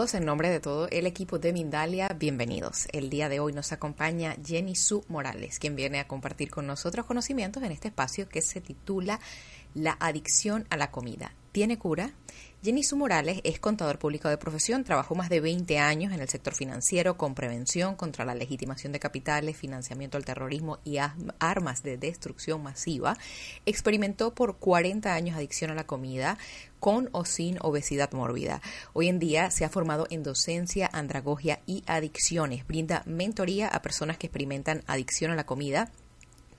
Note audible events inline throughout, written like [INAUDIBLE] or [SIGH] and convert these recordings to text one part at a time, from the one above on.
En nombre de todo el equipo de Mindalia, bienvenidos. El día de hoy nos acompaña Jenny Su Morales, quien viene a compartir con nosotros conocimientos en este espacio que se titula La adicción a la comida. ¿Tiene cura? Jenny Su Morales es contador público de profesión, trabajó más de 20 años en el sector financiero con prevención contra la legitimación de capitales, financiamiento al terrorismo y armas de destrucción masiva. Experimentó por 40 años adicción a la comida con o sin obesidad mórbida. Hoy en día se ha formado en docencia, andragogia y adicciones. Brinda mentoría a personas que experimentan adicción a la comida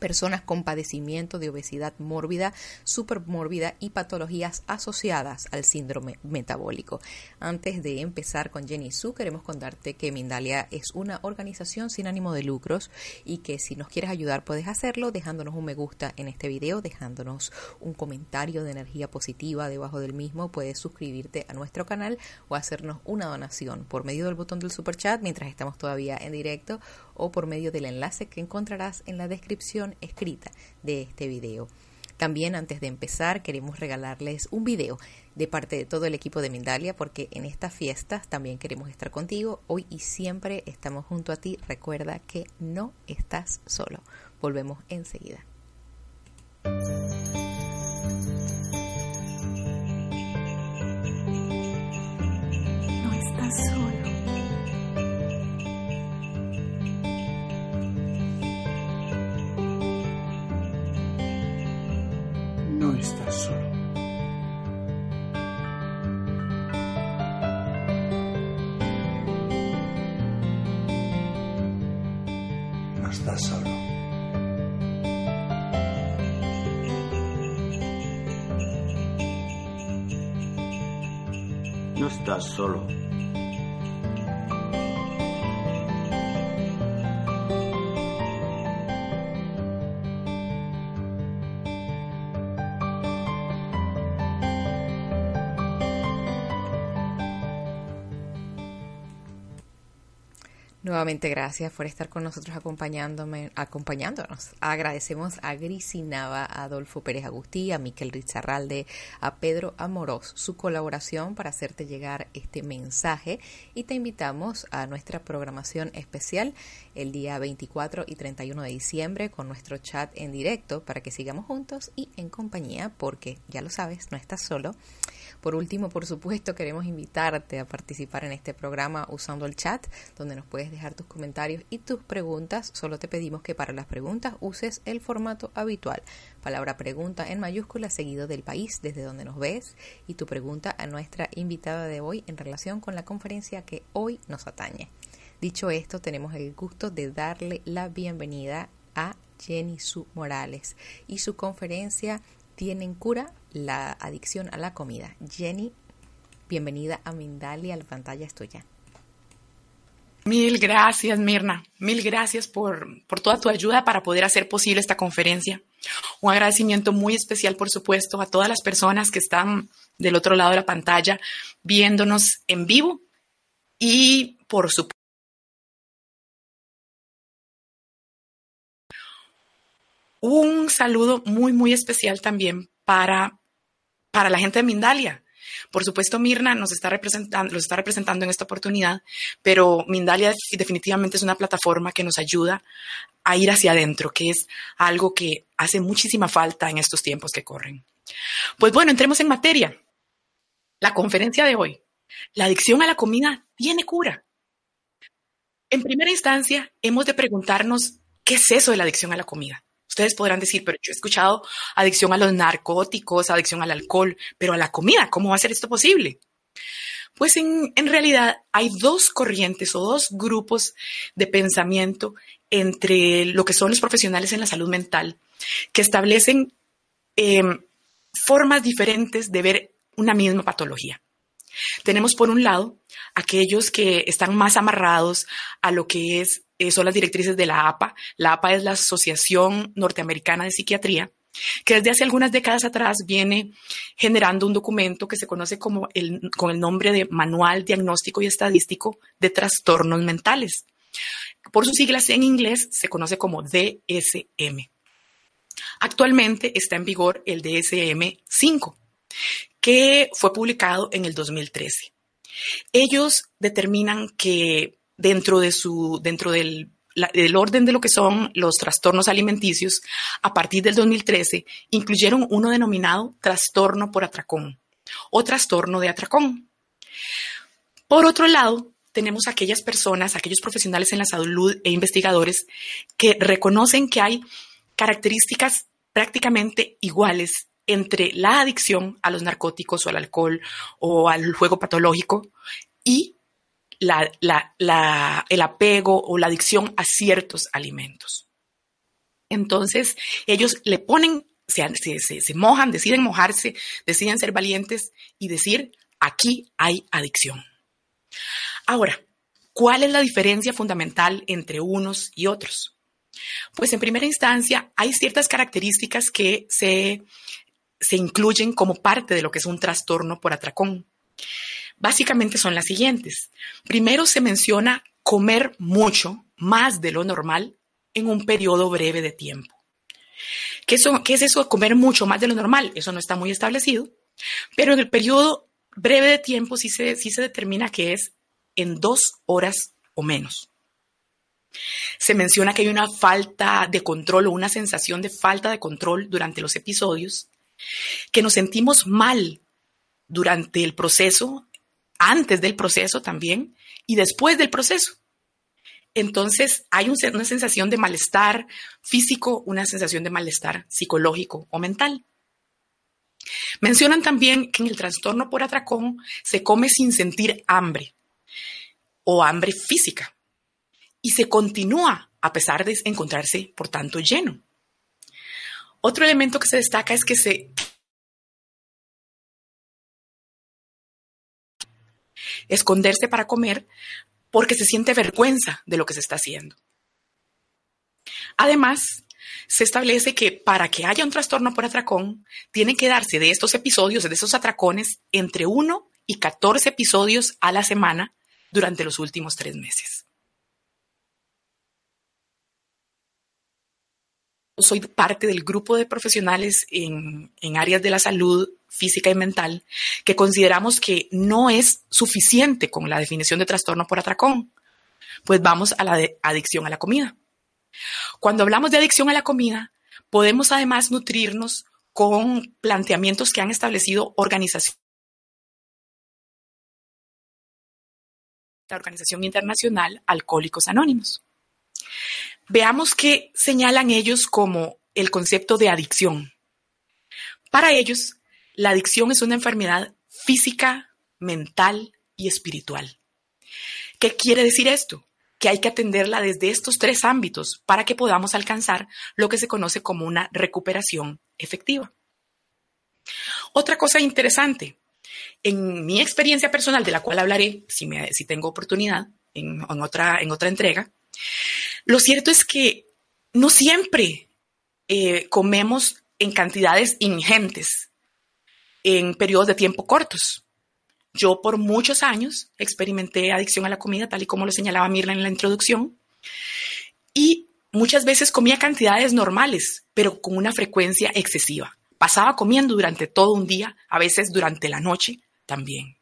personas con padecimiento de obesidad mórbida, supermórbida y patologías asociadas al síndrome metabólico. Antes de empezar con Jenny Su, queremos contarte que Mindalia es una organización sin ánimo de lucros y que si nos quieres ayudar puedes hacerlo dejándonos un me gusta en este video, dejándonos un comentario de energía positiva debajo del mismo, puedes suscribirte a nuestro canal o hacernos una donación por medio del botón del super chat mientras estamos todavía en directo o por medio del enlace que encontrarás en la descripción escrita de este video. También antes de empezar queremos regalarles un video de parte de todo el equipo de Mindalia porque en estas fiestas también queremos estar contigo. Hoy y siempre estamos junto a ti. Recuerda que no estás solo. Volvemos enseguida. Estás solo. Nuevamente gracias por estar con nosotros acompañándome, acompañándonos. Agradecemos a Grisi Nava, a Adolfo Pérez Agustí, a Miquel Rizarralde, a Pedro Amorós su colaboración para hacerte llegar este mensaje y te invitamos a nuestra programación especial el día 24 y 31 de diciembre con nuestro chat en directo para que sigamos juntos y en compañía porque ya lo sabes, no estás solo. Por último, por supuesto, queremos invitarte a participar en este programa usando el chat donde nos puedes dejar tus comentarios y tus preguntas. Solo te pedimos que para las preguntas uses el formato habitual. Palabra pregunta en mayúscula seguido del país desde donde nos ves y tu pregunta a nuestra invitada de hoy en relación con la conferencia que hoy nos atañe. Dicho esto, tenemos el gusto de darle la bienvenida a Jenny Su Morales y su conferencia Tienen cura la adicción a la comida. Jenny, bienvenida a Mindalia, la pantalla es tuya. Mil gracias, Mirna. Mil gracias por, por, toda tu ayuda para poder hacer posible esta conferencia. Un agradecimiento muy especial, por supuesto, a todas las personas que están del otro lado de la pantalla viéndonos en vivo y, por supuesto, un saludo muy, muy especial también para, para la gente de Mindalia. Por supuesto, Mirna nos está representando, los está representando en esta oportunidad, pero Mindalia definitivamente es una plataforma que nos ayuda a ir hacia adentro, que es algo que hace muchísima falta en estos tiempos que corren. Pues bueno, entremos en materia. La conferencia de hoy. La adicción a la comida tiene cura. En primera instancia, hemos de preguntarnos qué es eso de la adicción a la comida. Ustedes podrán decir, pero yo he escuchado adicción a los narcóticos, adicción al alcohol, pero a la comida, ¿cómo va a ser esto posible? Pues en, realidad hay dos corrientes o dos grupos de pensamiento entre lo que son los profesionales en la salud mental que establecen eh, formas diferentes de ver una misma patología. Tenemos por un lado aquellos que están más amarrados a lo que es eh, son las directrices de la APA. La APA es la Asociación Norteamericana de Psiquiatría, que desde hace algunas décadas atrás viene generando un documento que se conoce como con el nombre de Manual Diagnóstico y Estadístico de Trastornos Mentales. Por sus siglas en inglés se conoce como DSM. Actualmente está en vigor el DSM-5, que fue publicado en el 2013. Ellos determinan que dentro, de su, dentro del, del orden de lo que son los trastornos alimenticios, a partir del 2013, incluyeron uno denominado trastorno por atracón o trastorno de atracón. Por otro lado, tenemos aquellas personas, aquellos profesionales en la salud e investigadores que reconocen que hay características prácticamente iguales entre la adicción a los narcóticos o al alcohol o al juego patológico y el apego o la adicción a ciertos alimentos. Entonces, ellos le ponen, se, mojan, deciden mojarse, deciden ser valientes y decir, aquí hay adicción. Ahora, ¿cuál es la diferencia fundamental entre unos y otros? Pues en primera instancia, hay ciertas características que se, se incluyen como parte de lo que es un trastorno por atracón. Básicamente son las siguientes. Primero se menciona comer mucho, más de lo normal, en un periodo breve de tiempo. ¿Qué, ¿Qué, es eso comer mucho más de lo normal? Eso no está muy establecido, pero en el periodo breve de tiempo sí se, sí se determina que es en dos horas o menos. Se menciona que hay una falta de control o una sensación de falta de control durante los episodios, que nos sentimos mal durante el proceso, antes del proceso también y después del proceso. Entonces hay una sensación de malestar físico, una sensación de malestar psicológico o mental. Mencionan también que en el trastorno por atracón se come sin sentir hambre o hambre física y se continúa a pesar de encontrarse, por tanto, lleno. Otro elemento que se destaca es que se esconderse para comer porque se siente vergüenza de lo que se está haciendo. Además, se establece que para que haya un trastorno por atracón, tienen que darse de estos episodios, de esos atracones, entre 1 y 14 episodios a la semana durante los últimos tres meses. Soy parte del grupo de profesionales en, áreas de la salud física y mental que consideramos que no es suficiente con la definición de trastorno por atracón. Pues vamos a la adicción a la comida. Cuando hablamos de adicción a la comida, podemos además nutrirnos con planteamientos que han establecido organizaciones. La Organización Internacional Alcohólicos Anónimos. Veamos qué señalan ellos como el concepto de adicción. Para ellos, la adicción es una enfermedad física, mental y espiritual. ¿Qué quiere decir esto? que hay que atenderla desde estos tres ámbitos para que podamos alcanzar lo que se conoce como una recuperación efectiva. Otra cosa interesante, en mi experiencia personal, de la cual hablaré si, tengo oportunidad en otra entrega, lo cierto es que no siempre eh, comemos en cantidades ingentes en periodos de tiempo cortos. Yo por muchos años experimenté adicción a la comida, tal y como lo señalaba Mirna en la introducción, y muchas veces comía cantidades normales, pero con una frecuencia excesiva. Pasaba comiendo durante todo un día, a veces durante la noche también.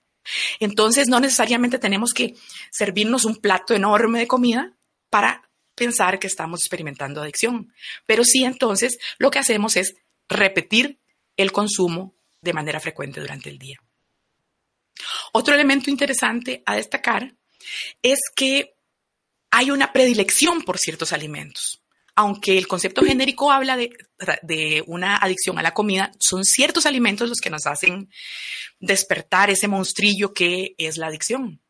Entonces no necesariamente tenemos que servirnos un plato enorme de comida para pensar que estamos experimentando adicción, pero sí entonces lo que hacemos es repetir el consumo de manera frecuente durante el día. Otro elemento interesante a destacar es que hay una predilección por ciertos alimentos. Aunque el concepto genérico habla de, una adicción a la comida, son ciertos alimentos los que nos hacen despertar ese monstrillo que es la adicción.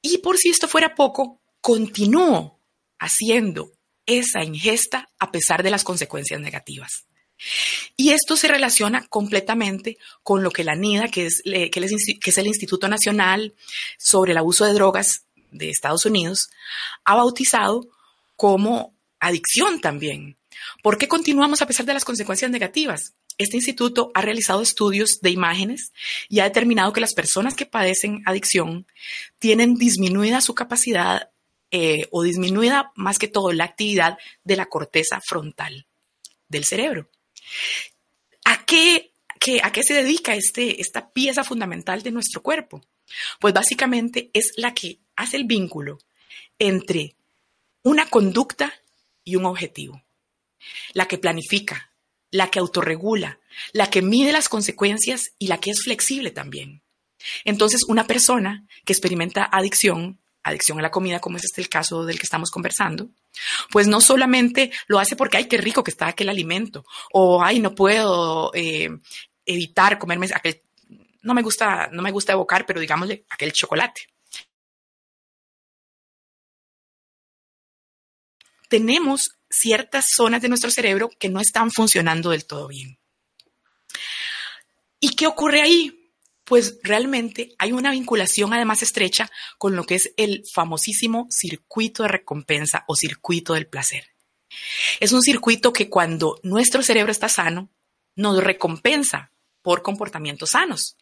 Y por si esto fuera poco, continúo haciendo esa ingesta a pesar de las consecuencias negativas. Y esto se relaciona completamente con lo que la NIDA, que es, el Instituto Nacional sobre el Abuso de Drogas de Estados Unidos, ha bautizado como adicción también. ¿Por qué continuamos a pesar de las consecuencias negativas? Este instituto ha realizado estudios de imágenes y ha determinado que las personas que padecen adicción tienen disminuida su capacidad eh, o disminuida más que todo la actividad de la corteza frontal del cerebro. ¿A qué, qué, a qué se dedica este, esta pieza fundamental de nuestro cuerpo? Pues básicamente es la que hace el vínculo entre una conducta y un objetivo. La que planifica, la que autorregula, la que mide las consecuencias y la que es flexible también. Entonces, una persona que experimenta adicción, adicción a la comida, como es este el caso del que estamos conversando, pues no solamente lo hace porque, ay, qué rico que está aquel alimento, o ay, no puedo eh, evitar comerme aquel, no me gusta, no me gusta evocar, pero digámosle, aquel chocolate. Tenemos ciertas zonas de nuestro cerebro que no están funcionando del todo bien. ¿Y qué ocurre ahí? Pues realmente hay una vinculación además estrecha con lo que es el famosísimo circuito de recompensa o circuito del placer. Es un circuito que cuando nuestro cerebro está sano, nos recompensa por comportamientos sanos.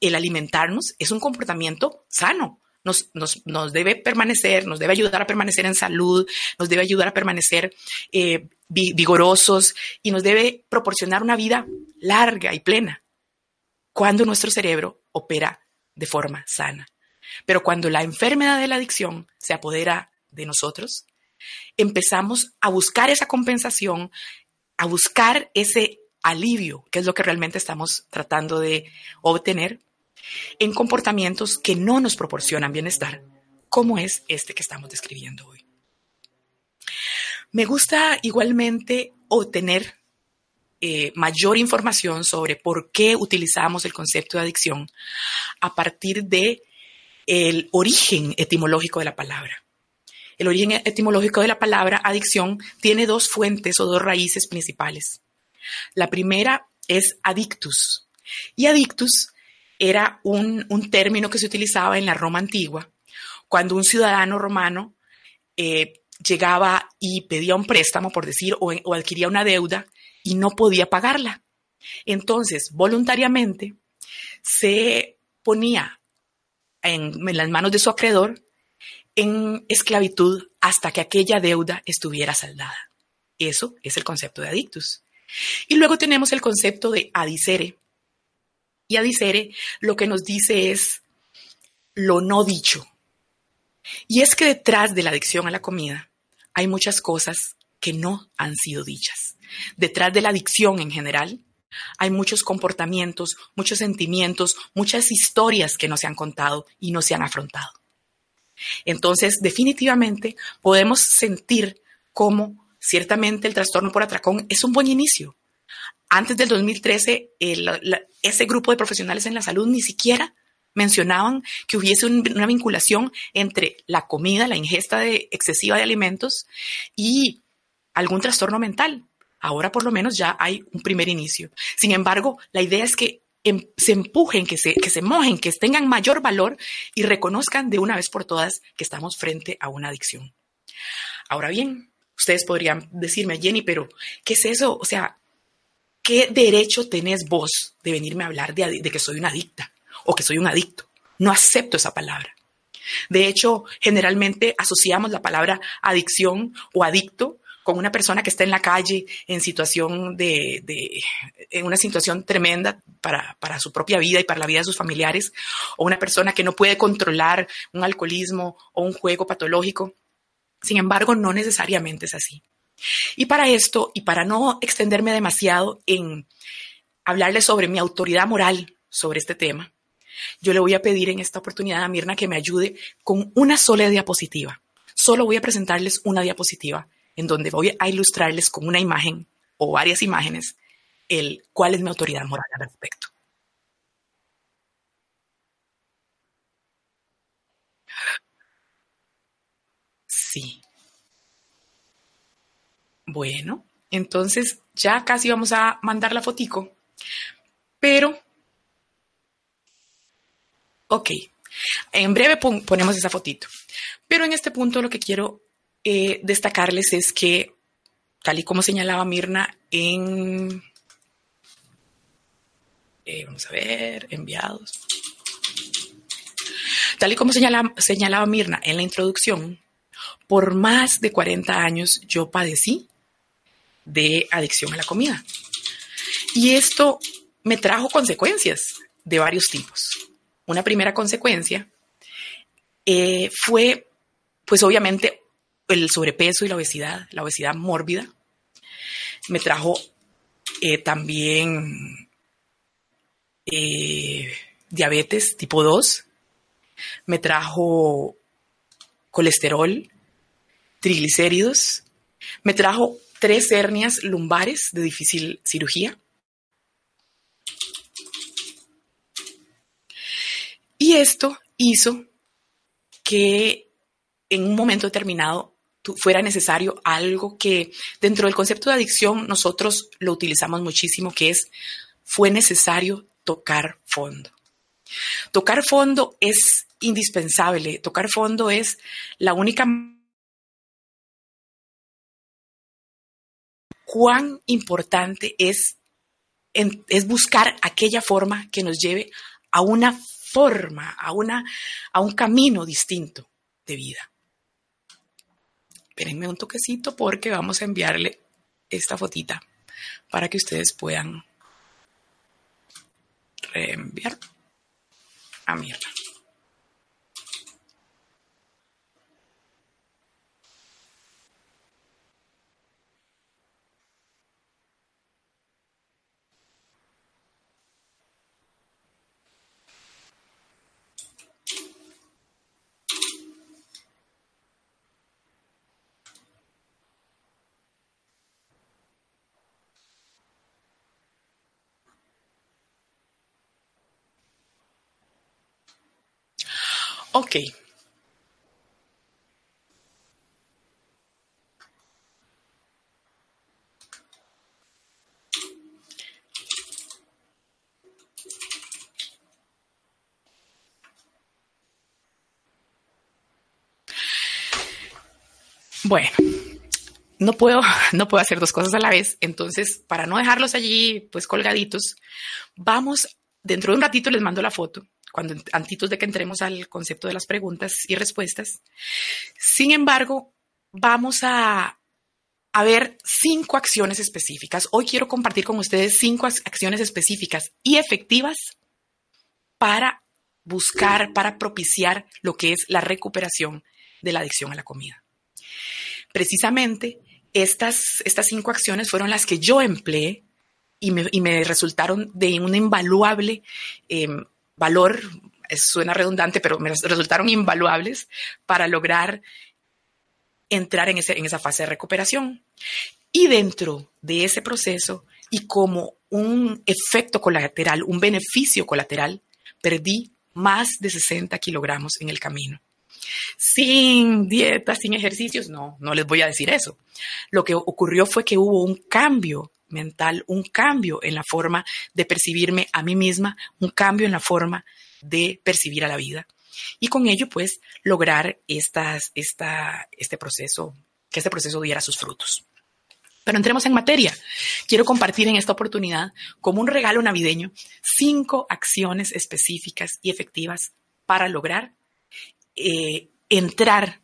El alimentarnos es un comportamiento sano, nos, debe permanecer, nos debe ayudar a permanecer en salud, nos debe ayudar a permanecer eh, vigorosos y nos debe proporcionar una vida larga y plena cuando nuestro cerebro opera de forma sana. Pero cuando la enfermedad de la adicción se apodera de nosotros, empezamos a buscar esa compensación, a buscar ese alivio, que es lo que realmente estamos tratando de obtener en comportamientos que no nos proporcionan bienestar, como es este que estamos describiendo hoy. Me gusta igualmente obtener eh, mayor información sobre por qué utilizamos el concepto de adicción a partir de el origen etimológico de la palabra. El origen etimológico de la palabra adicción tiene dos fuentes o dos raíces principales. La primera es adictus. Y adictus era un, término que se utilizaba en la Roma antigua, cuando un ciudadano romano eh, llegaba y pedía un préstamo, por decir, o, adquiría una deuda y no podía pagarla. Entonces, voluntariamente, se ponía en, las manos de su acreedor en esclavitud hasta que aquella deuda estuviera saldada. Eso es el concepto de adictus. Y luego tenemos el concepto de adicere, y Adicere lo que nos dice es lo no dicho. Y es que detrás de la adicción a la comida hay muchas cosas que no han sido dichas. Detrás de la adicción en general hay muchos comportamientos, muchos sentimientos, muchas historias que no se han contado y no se han afrontado. Entonces, definitivamente podemos sentir cómo ciertamente el trastorno por atracón es un buen inicio, antes del 2013, ese grupo de profesionales en la salud ni siquiera mencionaban que hubiese una vinculación entre la comida, la ingesta de, excesiva de alimentos y algún trastorno mental. Ahora por lo menos ya hay un primer inicio. Sin embargo, la idea es que em, se empujen, que se, que se mojen, que tengan mayor valor y reconozcan de una vez por todas que estamos frente a una adicción. Ahora bien, ustedes podrían decirme, Jenny, pero ¿qué es eso? O sea, ¿qué derecho tenés vos de venirme a hablar de, que soy una adicta o que soy un adicto? No acepto esa palabra. De hecho, generalmente asociamos la palabra adicción o adicto con una persona que está en la calle en situación de, en una situación tremenda para, para, su propia vida y para la vida de sus familiares, o una persona que no puede controlar un alcoholismo o un juego patológico. Sin embargo, no necesariamente es así. Y para esto, y para no extenderme demasiado en hablarles sobre mi autoridad moral sobre este tema, yo le voy a pedir en esta oportunidad a Mirna que me ayude con una sola diapositiva. Solo voy a presentarles una diapositiva en donde voy a ilustrarles con una imagen o varias imágenes el cuál es mi autoridad moral al respecto. Sí. Bueno, entonces ya casi vamos a mandar la fotico, pero, ok, en breve ponemos esa fotito. Pero en este punto lo que quiero eh, destacarles es que, tal y como señalaba Mirna en, eh, vamos a ver, enviados. Tal y como señalaba Mirna en la introducción, por más de 40 años yo padecí de adicción a la comida. Y esto me trajo consecuencias de varios tipos. Una primera consecuencia eh, fue, pues obviamente, el sobrepeso y la obesidad, la obesidad mórbida. Me trajo eh, también eh, diabetes tipo 2. Me trajo colesterol, triglicéridos. Me trajo tres hernias lumbares de difícil cirugía. Y esto hizo que en un momento determinado fuera necesario algo que dentro del concepto de adicción nosotros lo utilizamos muchísimo, que es fue necesario tocar fondo. Tocar fondo es indispensable, tocar fondo es la única cuán importante es, es buscar aquella forma que nos lleve a una forma, a, una, a un camino distinto de vida. Espérenme un toquecito porque vamos a enviarle esta fotita para que ustedes puedan reenviar a Mirna. Ok. Bueno, no puedo, no puedo hacer dos cosas a la vez. Entonces, para no dejarlos allí, pues colgaditos, vamos, dentro de un ratito les mando la foto cuando antitos de que entremos al concepto de las preguntas y respuestas. Sin embargo, vamos a, a ver cinco acciones específicas. Hoy quiero compartir con ustedes cinco acciones específicas y efectivas para buscar, para propiciar lo que es la recuperación de la adicción a la comida. Precisamente estas, estas cinco acciones fueron las que yo empleé y me, y me resultaron de un invaluable eh, valor, suena redundante, pero me resultaron invaluables para lograr entrar en, en esa fase de recuperación. Y dentro de ese proceso, y como un efecto colateral, un beneficio colateral, perdí más de 60 kilogramos en el camino. Sin dieta, sin ejercicios, no, no les voy a decir eso. Lo que ocurrió fue que hubo un cambio mental, un cambio en la forma de percibirme a mí misma, un cambio en la forma de percibir a la vida. Y con ello, pues, lograr estas, esta, este proceso, que este proceso diera sus frutos. Pero entremos en materia. Quiero compartir en esta oportunidad, como un regalo navideño, cinco acciones específicas y efectivas para lograr eh, entrar,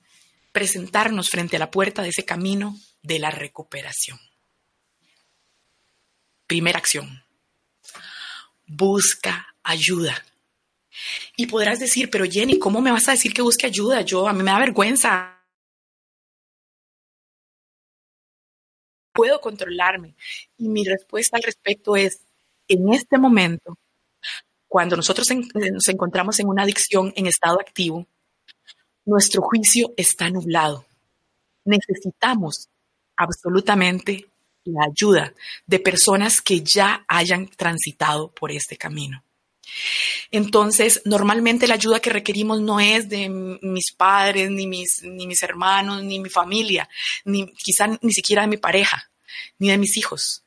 presentarnos frente a la puerta de ese camino de la recuperación. Primera acción. Busca ayuda. Y podrás decir, pero Jenny, ¿cómo me vas a decir que busque ayuda? Yo, a mí me da vergüenza. Puedo controlarme. Y mi respuesta al respecto es, en este momento, cuando nosotros nos encontramos en una adicción en estado activo, nuestro juicio está nublado. Necesitamos absolutamente la ayuda de personas que ya hayan transitado por este camino. Entonces, normalmente la ayuda que requerimos no es de mis padres, ni mis, ni mis hermanos, ni mi familia, ni quizá ni siquiera de mi pareja, ni de mis hijos.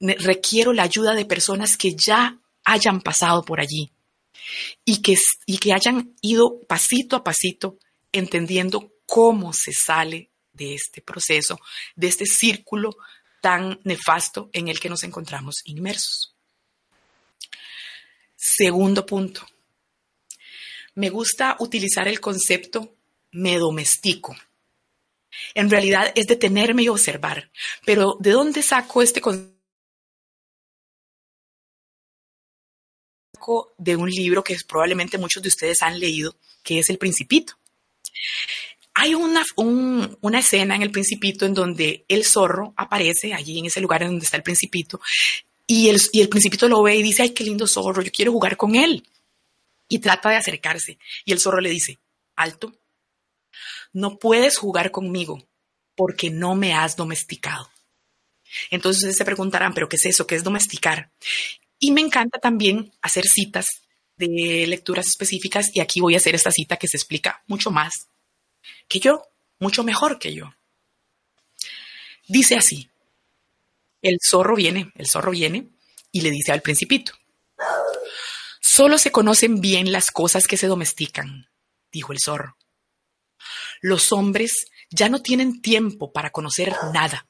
Requiero la ayuda de personas que ya hayan pasado por allí y que, y que hayan ido pasito a pasito entendiendo cómo se sale de este proceso, de este círculo tan nefasto en el que nos encontramos inmersos. Segundo punto. Me gusta utilizar el concepto me domestico. En realidad es detenerme y observar. Pero ¿de dónde saco este concepto? de un libro que probablemente muchos de ustedes han leído, que es El Principito. Hay una, un- una escena en El Principito en donde el zorro aparece allí en ese lugar en donde está el Principito y el, y el Principito lo ve y dice, ay, qué lindo zorro, yo quiero jugar con él. Y trata de acercarse. Y el zorro le dice, alto, no puedes jugar conmigo porque no me has domesticado. Entonces se preguntarán, ¿pero qué es eso? ¿Qué es domesticar? Y me encanta también hacer citas de lecturas específicas y aquí voy a hacer esta cita que se explica mucho más que yo, mucho mejor que yo. Dice así, el zorro viene, el zorro viene y le dice al principito, solo se conocen bien las cosas que se domestican, dijo el zorro. Los hombres ya no tienen tiempo para conocer nada.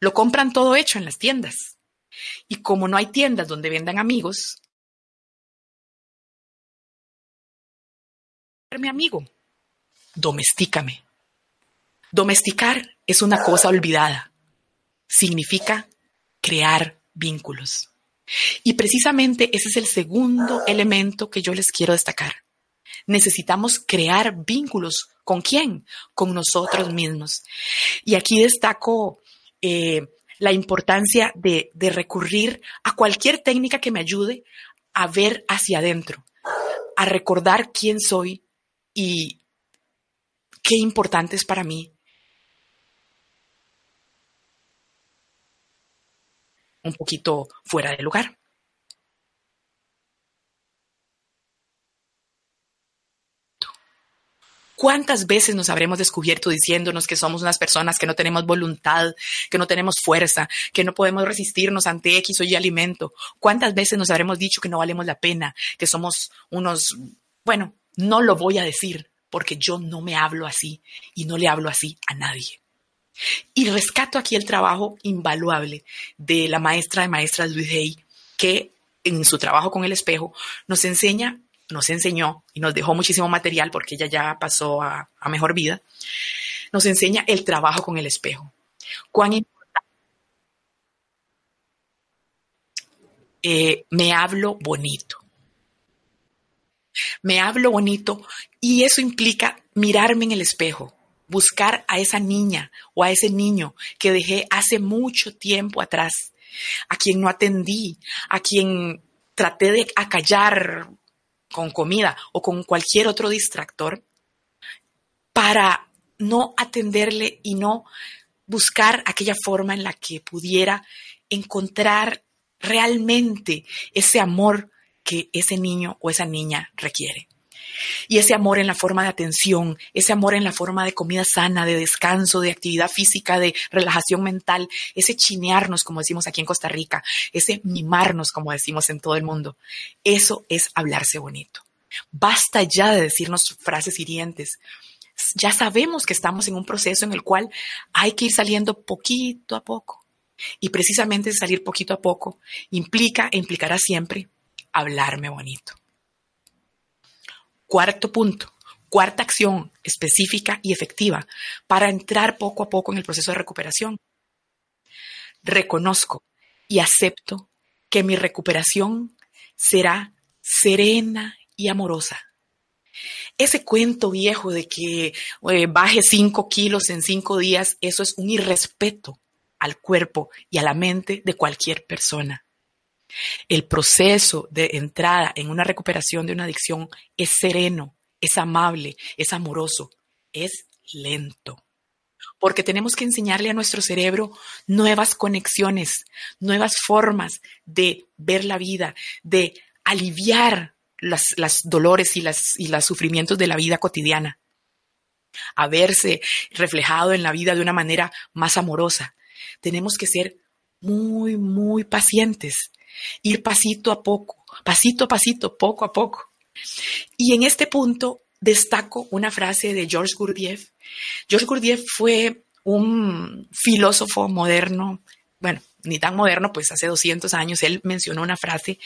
Lo compran todo hecho en las tiendas. Y como no hay tiendas donde vendan amigos, mi amigo, domestícame. Domesticar es una cosa olvidada. Significa crear vínculos. Y precisamente ese es el segundo elemento que yo les quiero destacar. Necesitamos crear vínculos. ¿Con quién? Con nosotros mismos. Y aquí destaco eh, la importancia de, de recurrir a cualquier técnica que me ayude a ver hacia adentro, a recordar quién soy y qué importante es para mí un poquito fuera de lugar. ¿Cuántas veces nos habremos descubierto diciéndonos que somos unas personas que no tenemos voluntad, que no tenemos fuerza, que no podemos resistirnos ante X o Y alimento? ¿Cuántas veces nos habremos dicho que no valemos la pena, que somos unos, bueno, no lo voy a decir porque yo no me hablo así y no le hablo así a nadie? Y rescato aquí el trabajo invaluable de la maestra de maestras Louise Hay, que en su trabajo con el espejo nos enseña, nos enseñó y nos dejó muchísimo material porque ella ya pasó a, a mejor vida, nos enseña el trabajo con el espejo. Cuán importante. Eh, me hablo bonito. Me hablo bonito y eso implica mirarme en el espejo, buscar a esa niña o a ese niño que dejé hace mucho tiempo atrás, a quien no atendí, a quien traté de acallar con comida o con cualquier otro distractor, para no atenderle y no buscar aquella forma en la que pudiera encontrar realmente ese amor que ese niño o esa niña requiere. Y ese amor en la forma de atención, ese amor en la forma de comida sana, de descanso, de actividad física, de relajación mental, ese chinearnos, como decimos aquí en Costa Rica, ese mimarnos, como decimos en todo el mundo. Eso es hablarse bonito. Basta ya de decirnos frases hirientes. Ya sabemos que estamos en un proceso en el cual hay que ir saliendo poquito a poco. Y precisamente salir poquito a poco implica e implicará siempre hablarme bonito. Cuarto punto, cuarta acción específica y efectiva para entrar poco a poco en el proceso de recuperación. Reconozco y acepto que mi recuperación será serena y amorosa. Ese cuento viejo de que eh, baje cinco kilos en cinco días, eso es un irrespeto al cuerpo y a la mente de cualquier persona. El proceso de entrada en una recuperación de una adicción es sereno, es amable, es amoroso, es lento. Porque tenemos que enseñarle a nuestro cerebro nuevas conexiones, nuevas formas de ver la vida, de aliviar las, dolores y, las, y sufrimientos de la vida cotidiana. A verse reflejado en la vida de una manera más amorosa. Tenemos que ser muy, muy pacientes ir pasito a poco, pasito a pasito, poco a poco. Y en este punto destaco una frase de Georges Gurdjieff. Georges Gurdjieff fue un filósofo moderno, bueno, ni tan moderno, pues hace 200 años, él mencionó una frase,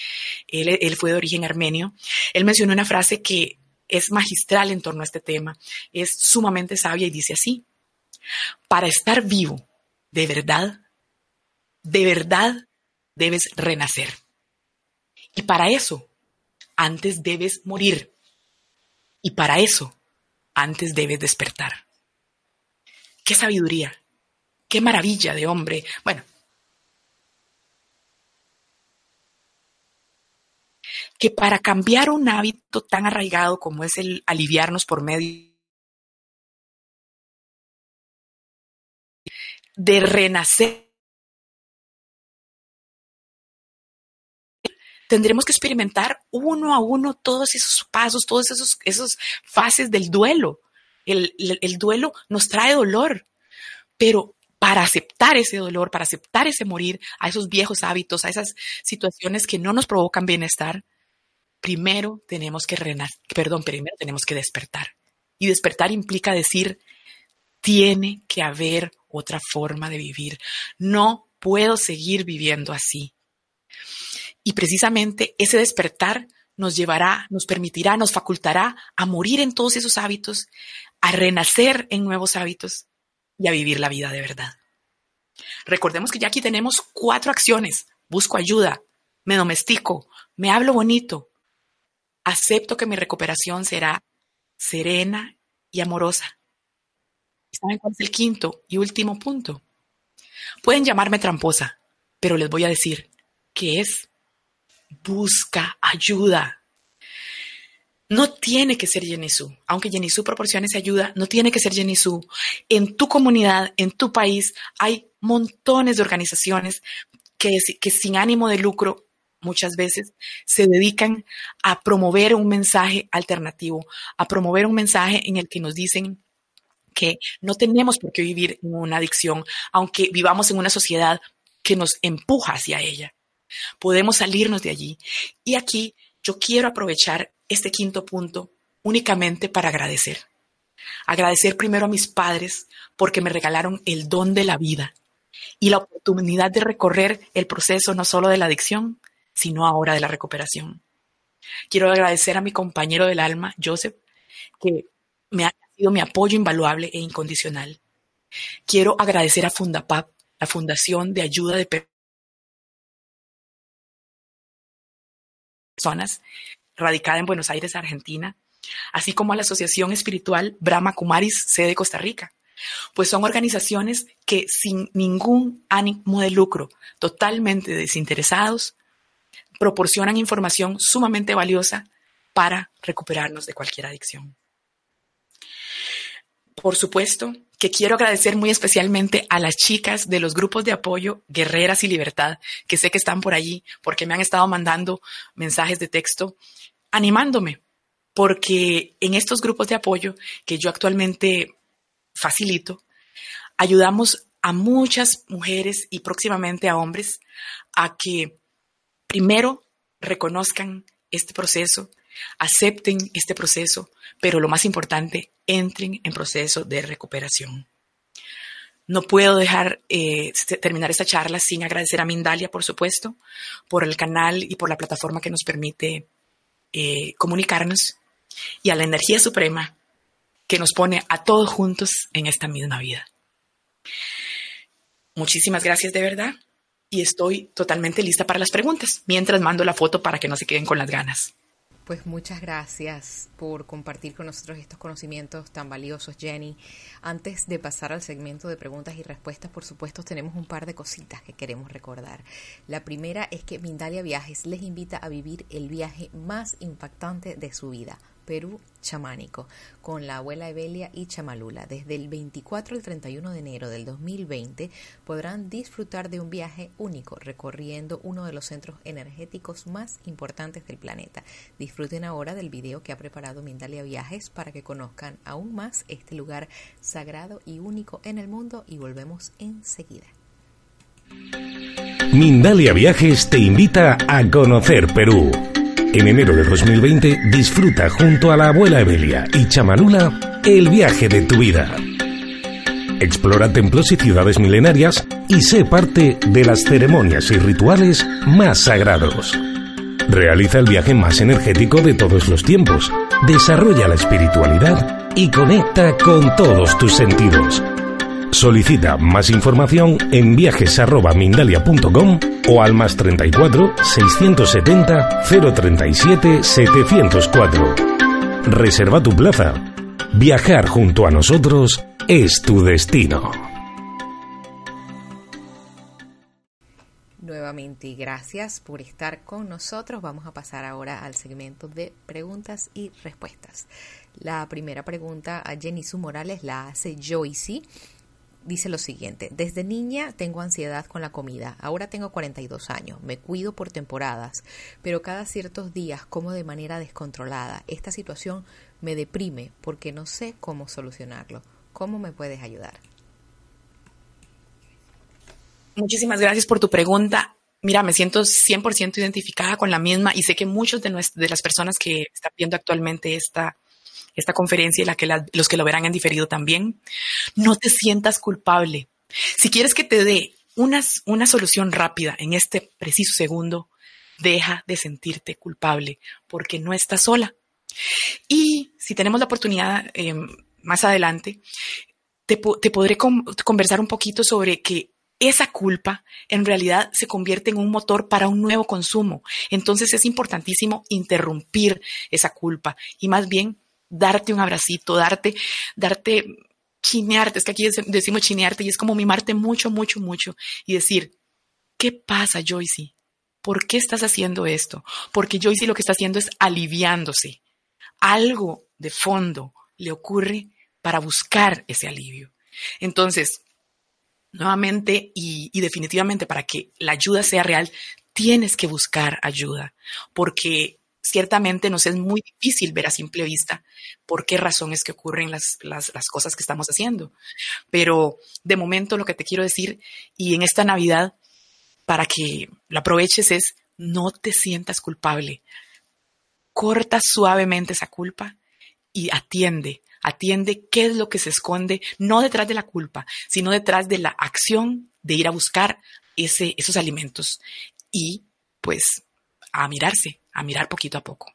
él, él fue de origen armenio, él mencionó una frase que es magistral en torno a este tema, es sumamente sabia y dice así, para estar vivo, de verdad, de verdad debes renacer. Y para eso antes debes morir. Y para eso, antes debes despertar. Qué sabiduría, qué maravilla de hombre. Bueno, que para cambiar un hábito tan arraigado como es el aliviarnos por medio de renacer, tendremos que experimentar uno a uno todos esos pasos, todos esos, esos fases del duelo. El, el, duelo nos trae dolor, pero para aceptar ese dolor, para aceptar ese morir, a esos viejos hábitos, a esas situaciones que no nos provocan bienestar, primero tenemos que renacer, perdón, primero tenemos que despertar. Y despertar implica decir, tiene que haber otra forma de vivir. No puedo seguir viviendo así. Y precisamente ese despertar nos llevará, nos permitirá, nos facultará a morir en todos esos hábitos, a renacer en nuevos hábitos y a vivir la vida de verdad. Recordemos que ya aquí tenemos cuatro acciones. Busco ayuda, me domestico, me hablo bonito, acepto que mi recuperación será serena y amorosa. ¿Saben cuál es el quinto y último punto? Pueden llamarme tramposa, pero les voy a decir que es busca ayuda. No tiene que ser Su. Aunque Su proporcione esa ayuda, no tiene que ser Su. En tu comunidad, en tu país, hay montones de organizaciones que, que sin ánimo de lucro muchas veces se dedican a promover un mensaje alternativo, a promover un mensaje en el que nos dicen que no tenemos por qué vivir en una adicción, aunque vivamos en una sociedad que nos empuja hacia ella. Podemos salirnos de allí. Y aquí yo quiero aprovechar este quinto punto únicamente para agradecer. Agradecer primero a mis padres porque me regalaron el don de la vida y la oportunidad de recorrer el proceso no solo de la adicción, sino ahora de la recuperación. Quiero agradecer a mi compañero del alma, Joseph, que me ha sido mi apoyo invaluable e incondicional. Quiero agradecer a Fundapap, la Fundación de Ayuda de Personas, radicada en Buenos Aires, Argentina, así como a la Asociación Espiritual Brahma Kumaris, sede de Costa Rica, pues son organizaciones que sin ningún ánimo de lucro, totalmente desinteresados, proporcionan información sumamente valiosa para recuperarnos de cualquier adicción. Por supuesto quiero agradecer muy especialmente a las chicas de los grupos de apoyo Guerreras y Libertad, que sé que están por allí porque me han estado mandando mensajes de texto animándome, porque en estos grupos de apoyo que yo actualmente facilito, ayudamos a muchas mujeres y próximamente a hombres a que primero reconozcan este proceso, acepten este proceso, pero lo más importante, entren en proceso de recuperación. No puedo dejar eh, terminar esta charla sin agradecer a Mindalia, por supuesto, por el canal y por la plataforma que nos permite eh, comunicarnos, y a la energía suprema que nos pone a todos juntos en esta misma vida. Muchísimas gracias de verdad y estoy totalmente lista para las preguntas, mientras mando la foto para que no se queden con las ganas. Pues muchas gracias por compartir con nosotros estos conocimientos tan valiosos, Jenny. Antes de pasar al segmento de preguntas y respuestas, por supuesto, tenemos un par de cositas que queremos recordar. La primera es que Mindalia Viajes les invita a vivir el viaje más impactante de su vida Perú chamánico con la abuela Evelia y Chamalula. Desde el 24 al 31 de enero del 2020 podrán disfrutar de un viaje único recorriendo uno de los centros energéticos más importantes del planeta. Disfruten ahora del video que ha preparado Mindalia Viajes para que conozcan aún más este lugar sagrado y único en el mundo y volvemos enseguida. Mindalia Viajes te invita a conocer Perú. En enero de 2020 disfruta junto a la abuela Evelia y Chamanula el viaje de tu vida. Explora templos y ciudades milenarias y sé parte de las ceremonias y rituales más sagrados. Realiza el viaje más energético de todos los tiempos. Desarrolla la espiritualidad y conecta con todos tus sentidos Solicita más información en viajes@mindalia.com o al más 34 670 037 704. Reserva tu plaza. Viajar junto a nosotros es tu destino. Nuevamente, gracias por estar con nosotros. Vamos a pasar ahora al segmento de preguntas y respuestas. La primera pregunta a Jenny Morales la hace Joycey dice lo siguiente, desde niña tengo ansiedad con la comida, ahora tengo 42 años, me cuido por temporadas, pero cada ciertos días como de manera descontrolada. Esta situación me deprime porque no sé cómo solucionarlo. ¿Cómo me puedes ayudar? Muchísimas gracias por tu pregunta. Mira, me siento 100% identificada con la misma y sé que muchos de, de las personas que están viendo actualmente esta esta conferencia y la que los que lo verán en diferido también, no te sientas culpable. Si quieres que te dé una, una solución rápida en este preciso segundo, deja de sentirte culpable porque no estás sola. Y si tenemos la oportunidad em, más adelante, te, te podré conversar un poquito sobre que esa culpa en realidad se convierte en un motor para un nuevo consumo. Entonces es importantísimo interrumpir esa culpa y más bien darte un abracito, darte, darte, chinearte, es que aquí decimos chinearte y es como mimarte mucho, mucho, mucho y decir, ¿qué pasa, Joycey? ¿Por qué estás haciendo esto? Porque Joycey lo que está haciendo es aliviándose. Algo de fondo le ocurre para buscar ese alivio. Entonces, nuevamente y, y, definitivamente para que la ayuda sea real, tienes que buscar ayuda, porque ciertamente nos es muy difícil ver a simple vista por qué razones que ocurren las, las, cosas que estamos haciendo. Pero de momento lo que te quiero decir, y en esta Navidad, para que lo aproveches, es no te sientas culpable. Corta suavemente esa culpa y atiende, atiende qué es lo que se esconde, no detrás de la culpa, sino detrás de la acción de ir a buscar ese, esos alimentos y pues a mirarse, a mirar poquito a poco.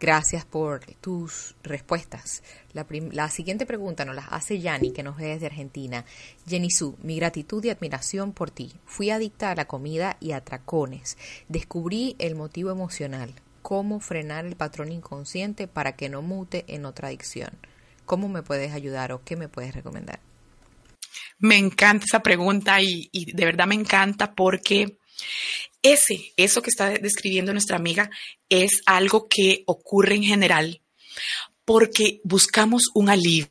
Gracias por tus respuestas. La, siguiente pregunta nos la hace Yani, que nos ve desde Argentina. Jenny Su, mi gratitud y admiración por ti. Fui adicta a la comida y a tracones. Descubrí el motivo emocional. Cómo frenar el patrón inconsciente para que no mute en otra adicción. ¿Cómo me puedes ayudar o qué me puedes recomendar? Me encanta esa pregunta y de verdad me encanta porque ese, eso que está describiendo nuestra amiga, es algo que ocurre en general porque buscamos un alivio.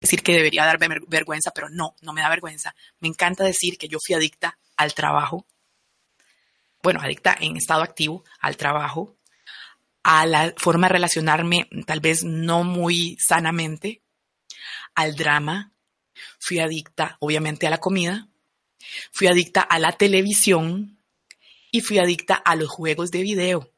Decir que debería darme vergüenza, pero no, no me da vergüenza. Me encanta decir que yo fui adicta al trabajo. Bueno, adicta en estado activo al trabajo, a la forma de relacionarme tal vez no muy sanamente, al drama. Fui adicta, obviamente, a la comida Fui adicta a la televisión y fui adicta a los juegos de video.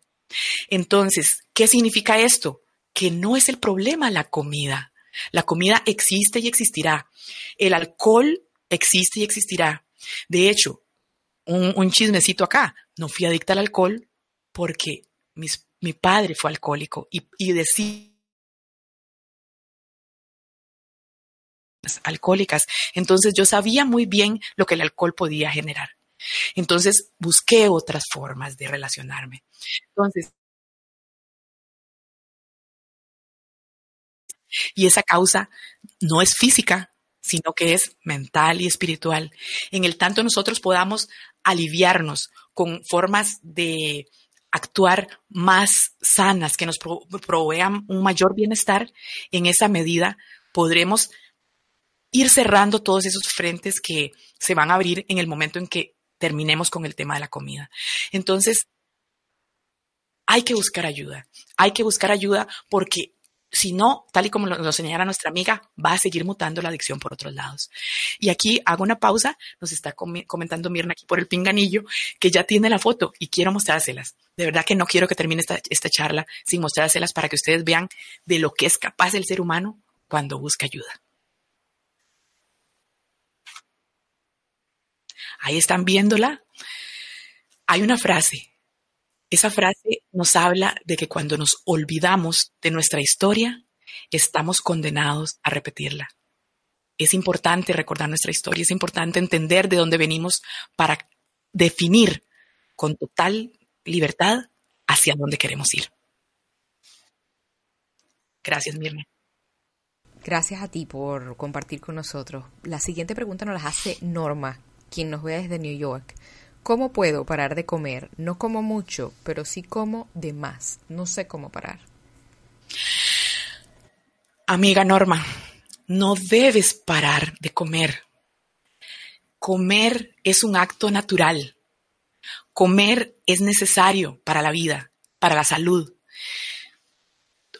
Entonces, ¿qué significa esto? Que no es el problema la comida. La comida existe y existirá. El alcohol existe y existirá. De hecho, un, chismecito acá, no fui adicta al alcohol porque mi padre fue alcohólico y, y decía alcohólicas. Entonces yo sabía muy bien lo que el alcohol podía generar. Entonces busqué otras formas de relacionarme. Entonces, y esa causa no es física, sino que es mental y espiritual. En el tanto nosotros podamos aliviarnos con formas de actuar más sanas, que nos provean un mayor bienestar, en esa medida podremos ir cerrando todos esos frentes que se van a abrir en el momento en que terminemos con el tema de la comida. Entonces, hay que buscar ayuda, hay que buscar ayuda porque si no, tal y como lo, señala nuestra amiga, va a seguir mutando la adicción por otros lados. Y aquí hago una pausa, nos está comentando Mirna aquí por el pinganillo, que ya tiene la foto y quiero mostrárselas. De verdad que no quiero que termine esta, esta charla sin mostrárselas para que ustedes vean de lo que es capaz el ser humano cuando busca ayuda. Ahí están viéndola. Hay una frase. Esa frase nos habla de que cuando nos olvidamos de nuestra historia, estamos condenados a repetirla. Es importante recordar nuestra historia, es importante entender de dónde venimos para definir con total libertad hacia dónde queremos ir. Gracias, Mirna. Gracias a ti por compartir con nosotros. La siguiente pregunta nos la hace Norma, quien nos ve desde New York. ¿Cómo puedo parar de comer? No como mucho, pero sí como de más. No sé cómo parar. Amiga Norma, no debes parar de comer. Comer es un acto natural. Comer es necesario para la vida, para la salud.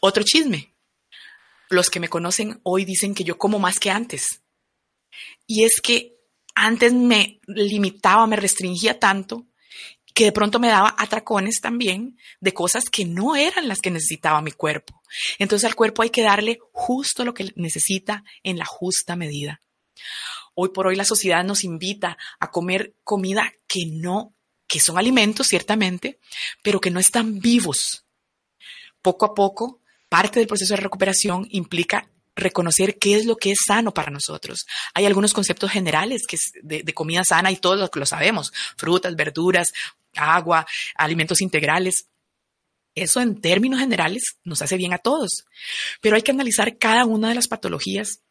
Otro chisme. Los que me conocen hoy dicen que yo como más que antes. Y es que antes me limitaba, me restringía tanto que de pronto me daba atracones también de cosas que no eran las que necesitaba mi cuerpo. Entonces al cuerpo hay que darle justo lo que necesita en la justa medida. Hoy por hoy la sociedad nos invita a comer comida que no, que son alimentos ciertamente, pero que no están vivos. Poco a poco, parte del proceso de recuperación implica reconocer qué es lo que es sano para nosotros. Hay algunos conceptos generales que es de, comida sana y todos lo lo sabemos, frutas, verduras, agua, alimentos integrales. Eso en términos generales nos hace bien a todos, pero hay que analizar cada una de las patologías.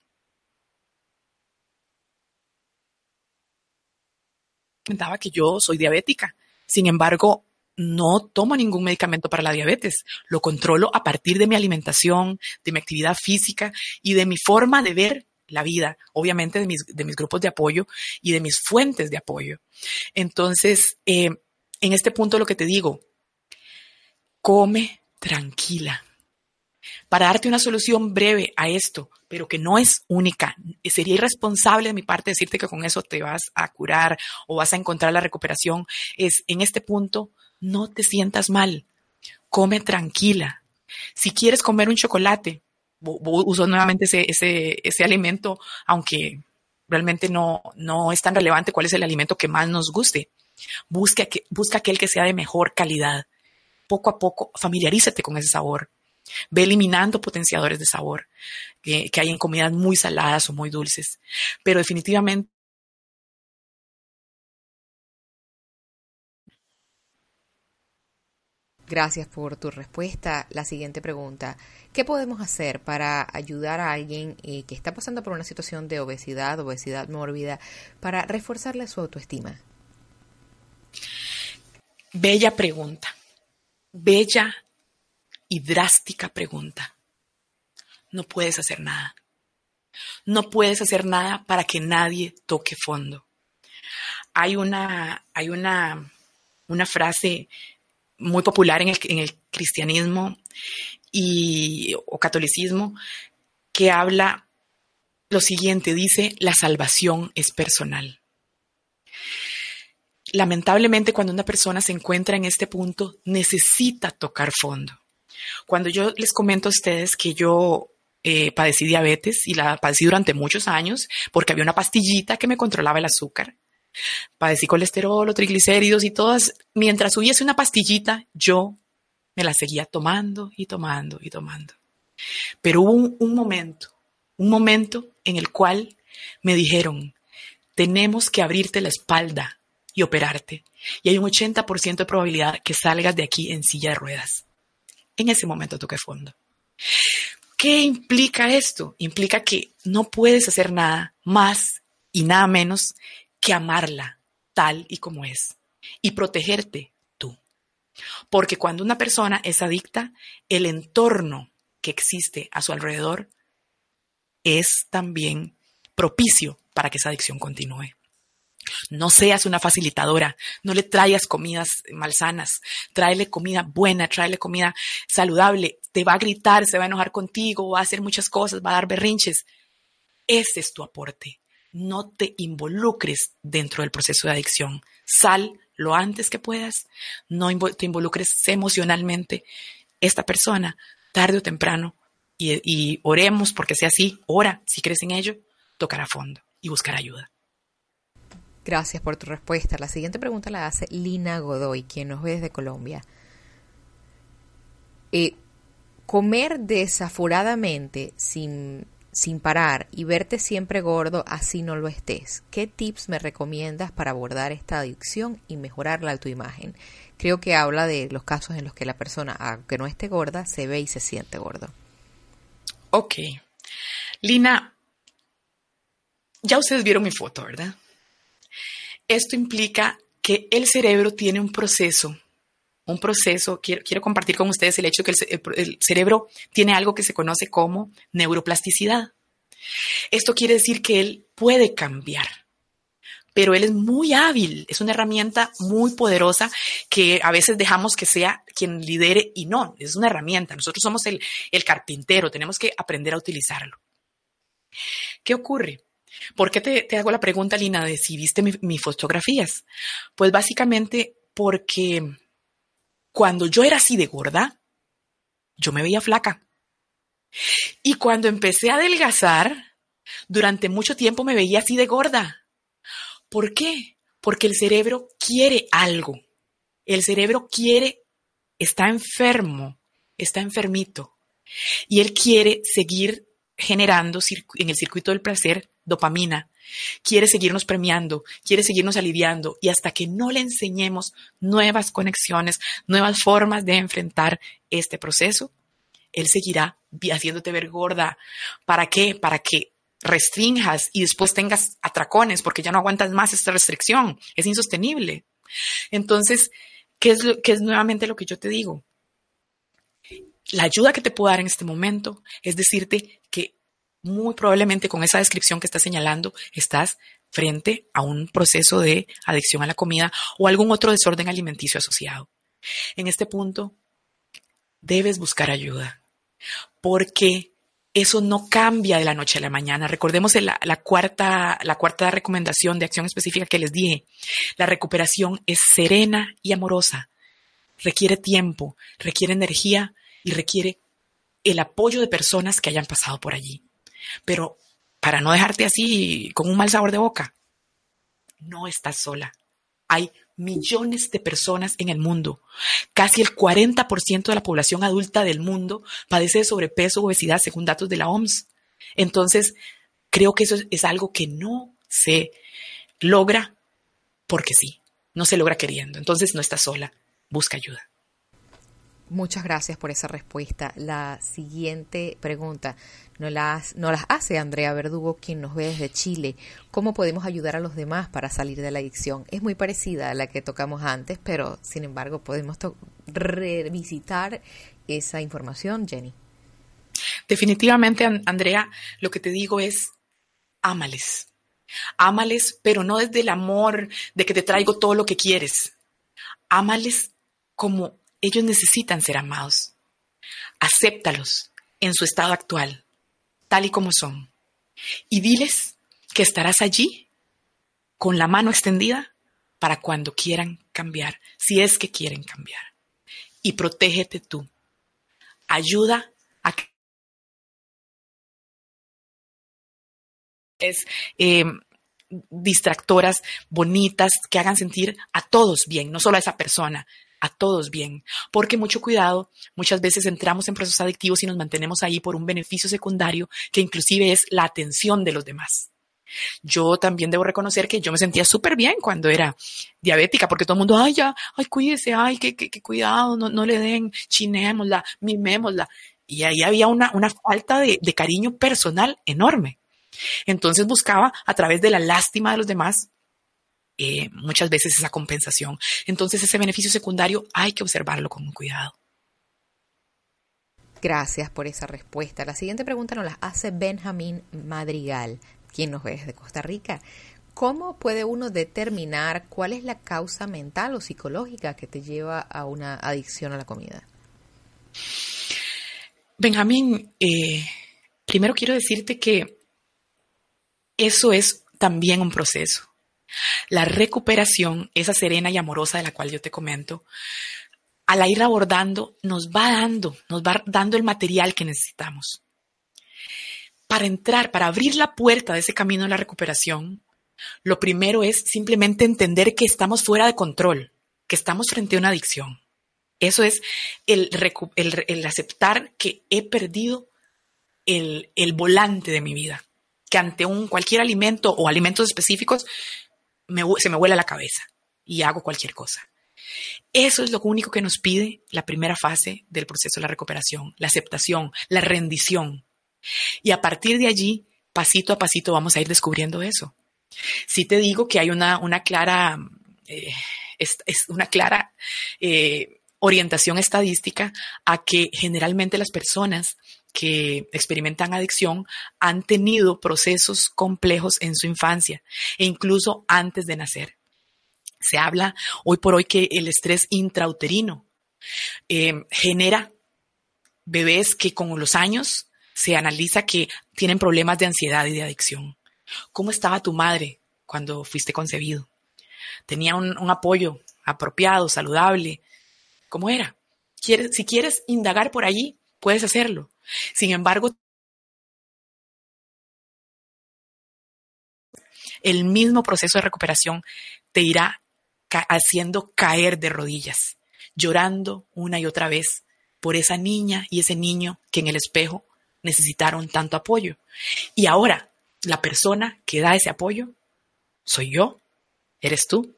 Comentaba que yo soy diabética, sin embargo, no tomo ningún medicamento para la diabetes. Lo controlo a partir de mi alimentación, de mi actividad física y de mi forma de ver la vida, obviamente de mis, grupos de apoyo y de mis fuentes de apoyo. Entonces, eh, en este punto lo que te digo, come tranquila. Para darte una solución breve a esto, pero que no es única, sería irresponsable de mi parte decirte que con eso te vas a curar o vas a encontrar la recuperación, es en este punto, no te sientas mal, come tranquila. Si quieres comer un chocolate, uso nuevamente ese, ese, ese alimento, aunque realmente no, no es tan relevante cuál es el alimento que más nos guste. Busca, busca aquel que sea de mejor calidad. Poco a poco, familiarízate con ese sabor. Ve eliminando potenciadores de sabor que, que hay en comidas muy saladas o muy dulces. Pero definitivamente Gracias por tu respuesta. La siguiente pregunta, ¿qué podemos hacer para ayudar a alguien eh, que está pasando por una situación de obesidad, obesidad mórbida, para reforzarle su autoestima? Bella pregunta, bella y drástica pregunta. No puedes hacer nada. No puedes hacer nada para que nadie toque fondo. Hay una, hay una, una frase muy popular en el, en el cristianismo y, o catolicismo que habla lo siguiente, dice, la salvación es personal. Lamentablemente cuando una persona se encuentra en este punto, necesita tocar fondo. Cuando yo les comento a ustedes que yo eh, padecí diabetes y la padecí durante muchos años porque había una pastillita que me controlaba el azúcar, padecí colesterol triglicéridos y todas, mientras hubiese una pastillita, yo me la seguía tomando y tomando y tomando. Pero hubo un, un momento, un momento en el cual me dijeron, tenemos que abrirte la espalda y operarte. Y hay un 80% de probabilidad que salgas de aquí en silla de ruedas. En ese momento toqué fondo. ¿Qué implica esto? Implica que no puedes hacer nada más y nada menos que amarla tal y como es y protegerte tú. Porque cuando una persona es adicta, el entorno que existe a su alrededor es también propicio para que esa adicción continúe. No seas una facilitadora, no le traigas comidas malsanas, tráele comida buena, tráele comida saludable, te va a gritar, se va a enojar contigo, va a hacer muchas cosas, va a dar berrinches. Ese es tu aporte no te involucres dentro del proceso de adicción. Sal lo antes que puedas, no te involucres emocionalmente. Esta persona, tarde o temprano, y, oremos porque sea así, ora, si crees en ello, tocar a fondo y buscar ayuda. Gracias por tu respuesta. La siguiente pregunta la hace Lina Godoy, quien nos ve desde Colombia. Eh, Comer desaforadamente sin, sin parar y verte siempre gordo así no lo estés. ¿Qué tips me recomiendas para abordar esta adicción y mejorar la autoimagen? Creo que habla de los casos en los que la persona, aunque no esté gorda, se ve y se siente gordo. Ok. Lina, ya ustedes vieron mi foto, ¿verdad? Esto implica que el cerebro tiene un proceso, un proceso, quiero, quiero compartir con ustedes el hecho que el, cerebro tiene algo que se conoce como neuroplasticidad. Esto quiere decir que él puede cambiar pero él es muy hábil, es una herramienta muy poderosa que a veces dejamos que sea quien lidere y no, es una herramienta. Nosotros somos el, el carpintero, tenemos que aprender a utilizarlo. ¿Qué ocurre? ¿Por qué te, te hago la pregunta, Lina, de si viste mis mi fotografías? Pues básicamente porque cuando yo era así de gorda, yo me veía flaca. Y cuando empecé a adelgazar, durante mucho tiempo me veía así de gorda. ¿Por qué? Porque el cerebro quiere algo. El cerebro quiere, está enfermo, está enfermito. Y él quiere seguir generando en el circuito del placer dopamina. Quiere seguirnos premiando, quiere seguirnos aliviando y hasta que no le enseñemos nuevas conexiones, nuevas formas de enfrentar este proceso, él seguirá haciéndote ver gorda. ¿Para qué? Para que restringas y después tengas atracones porque ya no aguantas más esta restricción. Es insostenible. Entonces, ¿qué es, lo, qué es nuevamente lo que yo te digo? La ayuda que te puedo dar en este momento es decirte muy probablemente con esa descripción que estás señalando estás frente a un proceso de adicción a la comida o algún otro desorden alimenticio asociado. En este punto, debes buscar ayuda porque eso no cambia de la noche a la mañana. Recordemos la, cuarta, la cuarta recomendación de acción específica que les dije. La recuperación es serena y amorosa. Requiere tiempo, requiere energía y requiere el apoyo de personas que hayan pasado por allí. Pero para no dejarte así con un mal sabor de boca, no estás sola. Hay millones de personas en el mundo. Casi el 40% de la población adulta del mundo padece de sobrepeso o obesidad según datos de la OMS. Entonces, creo que eso es algo que no se logra porque sí, no se logra queriendo. Entonces, no estás sola, busca ayuda. Muchas gracias por esa respuesta. La siguiente pregunta nos las, nos las hace Andrea Verdugo, quien nos ve desde Chile. ¿Cómo podemos ayudar a los demás para salir de la adicción? Es muy parecida a la que tocamos antes, pero sin embargo podemos revisitar esa información, Jenny. Definitivamente, Andrea, lo que te digo es, ámales. Ámales, pero no desde el amor de que te traigo todo lo que quieres. Ámales como ellos necesitan ser amados. Acéptalos en su estado actual, tal y como son. Y diles que estarás allí con la mano extendida para cuando quieran cambiar, si es que quieren cambiar. Y protégete tú. Ayuda a que es eh, distractoras bonitas que hagan sentir a todos bien, no solo a esa persona, a todos bien, porque mucho cuidado, muchas veces entramos en procesos adictivos y nos mantenemos ahí por un beneficio secundario que inclusive es la atención de los demás. Yo también debo reconocer que yo me sentía súper bien cuando era diabética, porque todo el mundo, ay, ya, ay, cuídese, ay, qué, qué, cuidado, no, no, le den, chinémosla, mimémosla. Y ahí había una, una falta de cariño personal enorme. Entonces buscaba a través de la lástima de los demás eh, muchas veces esa compensación. Entonces ese beneficio secundario hay que observarlo con cuidado. Gracias por esa respuesta. La siguiente pregunta nos la hace Benjamín Madrigal, quien nos ve desde Costa Rica. ¿Cómo puede uno determinar cuál es la causa mental o psicológica que te lleva a una adicción a la comida? Benjamín, eh, primero quiero decirte que eso es también un proceso. La recuperación, esa serena y amorosa de la cual yo te comento, al ir abordando, nos va dando, nos va dando el material que necesitamos. Para entrar, para abrir la puerta de ese camino de la recuperación, lo primero es simplemente entender que estamos fuera de control, que estamos frente a una adicción. Eso es el, aceptar que he perdido el, el, volante de mi vida, que ante un cualquier alimento o alimentos específicos se me vuela la cabeza y hago cualquier cosa. Eso es lo único que nos pide la primera fase del proceso de la recuperación, la aceptación, la rendición. Y a partir de allí, pasito a pasito, vamos a ir descubriendo eso. Si te digo que hay una, una clara, eh, es, una clara eh, orientación estadística a que generalmente las personas que experimentan adicción han tenido procesos complejos en su infancia e incluso antes de nacer. Se habla hoy por hoy que el estrés intrauterino eh, genera bebés que con los años se analiza que tienen problemas de ansiedad y de adicción. ¿Cómo estaba tu madre cuando fuiste concebido? ¿Tenía un, apoyo apropiado, saludable? ¿Cómo era? si quieres indagar por allí, puedes hacerlo. Sin embargo, el mismo proceso de recuperación te irá haciendo caer de rodillas, llorando una y otra vez por esa niña y ese niño que en el espejo necesitaron tanto apoyo. Y ahora, la persona que da ese apoyo soy yo, eres tú.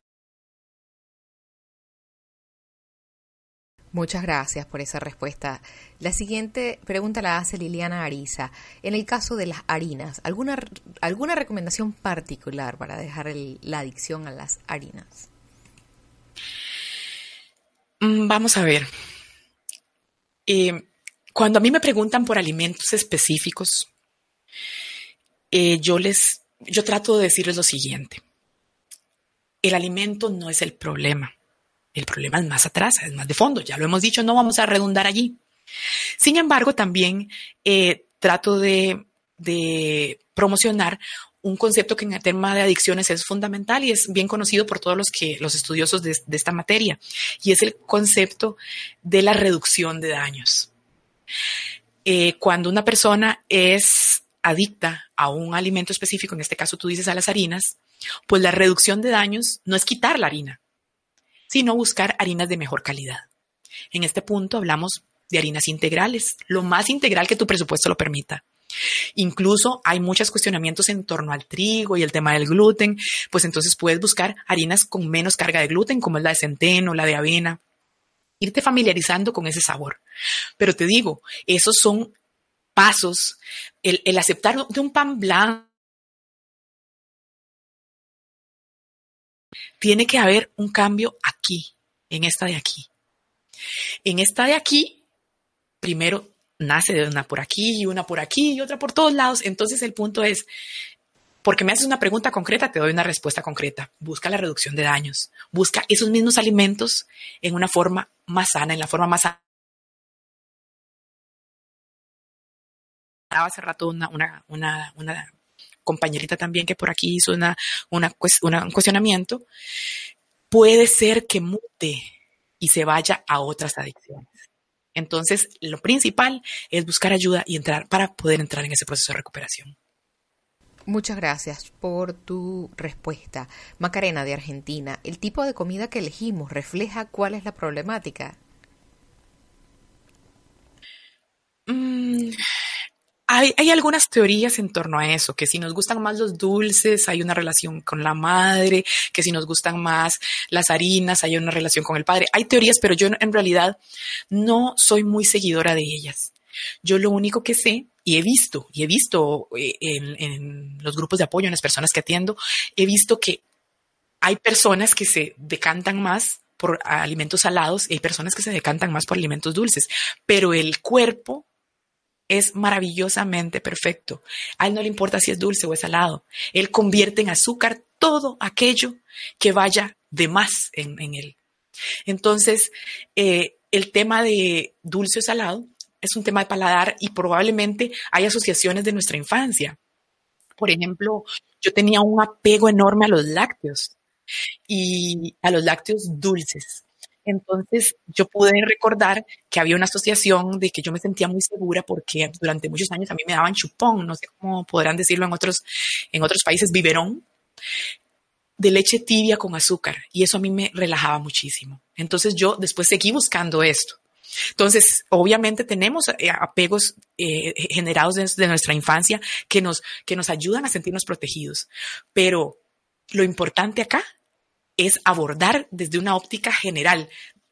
Muchas gracias por esa respuesta. La siguiente pregunta la hace Liliana Ariza. En el caso de las harinas, ¿alguna, alguna recomendación particular para dejar la adicción a las harinas? Mm, vamos a ver. Eh, cuando a mí me preguntan por alimentos específicos, eh, yo les, yo trato de decirles lo siguiente. El alimento no es el problema. El problema es más atrás, es más de fondo. Ya lo hemos dicho, no vamos a redundar allí. Sin embargo, también eh, trato de, promocionar un concepto que en el tema de adicciones es fundamental y es bien conocido por todos los que los estudiosos de, esta materia y es el concepto de la reducción de daños. Eh, cuando una persona es adicta a un alimento específico, en este caso tú dices a las harinas, pues la reducción de daños no es quitar la harina, sino buscar harinas de mejor calidad. En este punto hablamos de harinas integrales, lo más integral que tu presupuesto lo permita. Incluso hay muchos cuestionamientos en torno al trigo y el tema del gluten, pues entonces puedes buscar harinas con menos carga de gluten, como es la de centeno, la de avena, irte familiarizando con ese sabor. Pero te digo, esos son pasos, el, el aceptar de un pan blanco. Tiene que haber un cambio aquí, en esta de aquí. En esta de aquí, primero nace de una por aquí y una por aquí y otra por todos lados. Entonces el punto es, porque me haces una pregunta concreta, te doy una respuesta concreta. Busca la reducción de daños. Busca esos mismos alimentos en una forma más sana, en la forma más sana. Hace rato una, compañerita también que por aquí hizo una, un cuestionamiento. Puede ser que mute y se vaya a otras adicciones. Entonces, lo principal es buscar ayuda y entrar para poder entrar en ese proceso de recuperación. Muchas gracias por tu respuesta. Macarena de Argentina, ¿el tipo de comida que elegimos refleja cuál es la problemática? Hay, algunas teorías en torno a eso, que si nos gustan más los dulces, hay una relación con la madre, que si nos gustan más las harinas, hay una relación con el padre. Hay teorías, pero yo en realidad no soy muy seguidora de ellas. Yo lo único que sé, y he visto, y he visto eh, en, los grupos de apoyo, en las personas que atiendo, he visto que hay personas que se decantan más por alimentos salados y hay personas que se decantan más por alimentos dulces, pero el cuerpo es maravillosamente perfecto. A él no le importa si es dulce o es salado. Él convierte en azúcar todo aquello que vaya de más en, él. Entonces, eh, el tema de dulce o salado es un tema de paladar y probablemente hay asociaciones de nuestra infancia. Por ejemplo, yo tenía un apego enorme a los lácteos y a los lácteos dulces. Entonces yo pude recordar que había una asociación de que yo me sentía muy segura porque durante muchos años a mí me daban chupón, no sé cómo podrán decirlo en otros, en otros países, biberón, de leche tibia con azúcar y eso a mí me relajaba muchísimo. Entonces yo después seguí buscando esto. Entonces, obviamente tenemos eh, apegos eh, generados desde nuestra infancia que nos, que nos ayudan a sentirnos protegidos. Pero lo importante acá es abordar desde una óptica general,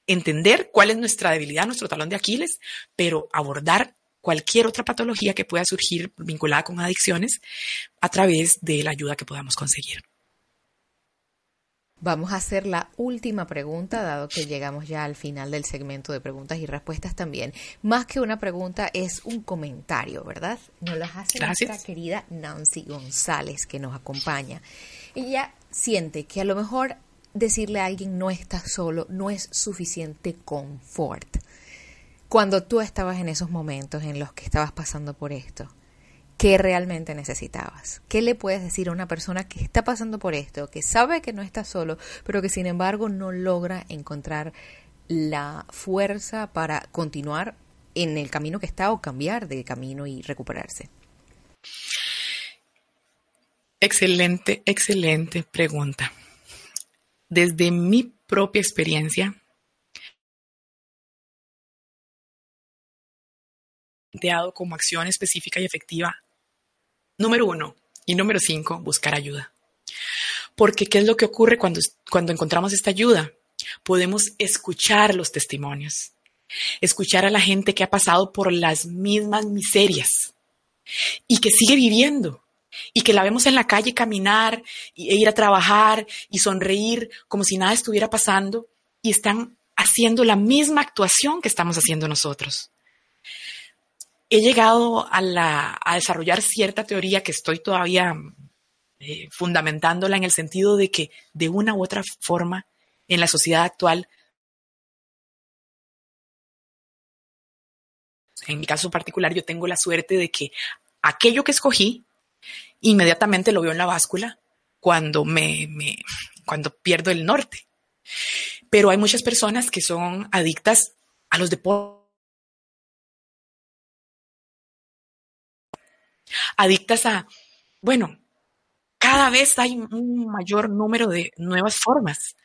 entender cuál es nuestra debilidad, nuestro talón de Aquiles, pero abordar cualquier otra patología que pueda surgir vinculada con adicciones a través de la ayuda que podamos conseguir. Vamos a hacer la última pregunta, dado que llegamos ya al final del segmento de preguntas y respuestas también. Más que una pregunta, es un comentario, ¿verdad? Nos las hace nuestra querida Nancy González, que nos acompaña. Ella siente que a lo mejor decirle a alguien no estás solo no es suficiente confort. Cuando tú estabas en esos momentos en los que estabas pasando por esto, qué realmente necesitabas. ¿Qué le puedes decir a una persona que está pasando por esto, que sabe que no está solo, pero que sin embargo no logra encontrar la fuerza para continuar en el camino que está o cambiar de camino y recuperarse? Excelente, excelente pregunta. Desde mi propia experiencia, planteado como acción específica y efectiva Número uno. Y número cinco, buscar ayuda. Porque ¿qué es lo que ocurre cuando, cuando encontramos esta ayuda? Podemos escuchar los testimonios, escuchar a la gente que ha pasado por las mismas miserias y que sigue viviendo y que la vemos en la calle caminar e ir a trabajar y sonreír como si nada estuviera pasando y están haciendo la misma actuación que estamos haciendo nosotros. He llegado a, desarrollar cierta teoría que estoy todavía eh, fundamentándola en el sentido de que de una u otra forma en la sociedad actual, en mi caso particular, yo tengo la suerte de que aquello que escogí, inmediatamente lo veo en la báscula cuando me, cuando pierdo el norte. Pero hay muchas personas que son adictas a los deportes adictas a, bueno, cada vez hay un mayor número de nuevas formas.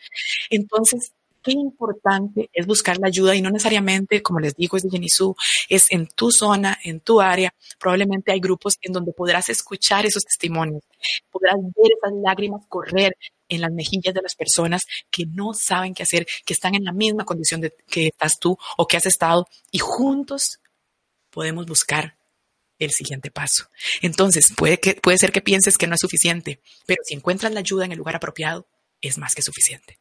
Entonces, qué importante es buscar la ayuda y no necesariamente, como les digo, es de Genisu, es en tu zona, en tu área. Probablemente hay grupos en donde podrás escuchar esos testimonios, podrás ver esas lágrimas correr en las mejillas de las personas que no saben qué hacer, que están en la misma condición que estás tú o que has estado y juntos podemos buscar el siguiente paso. Entonces, puede, que, puede ser que pienses que no es suficiente, pero si encuentras la ayuda en el lugar apropiado, es más que suficiente.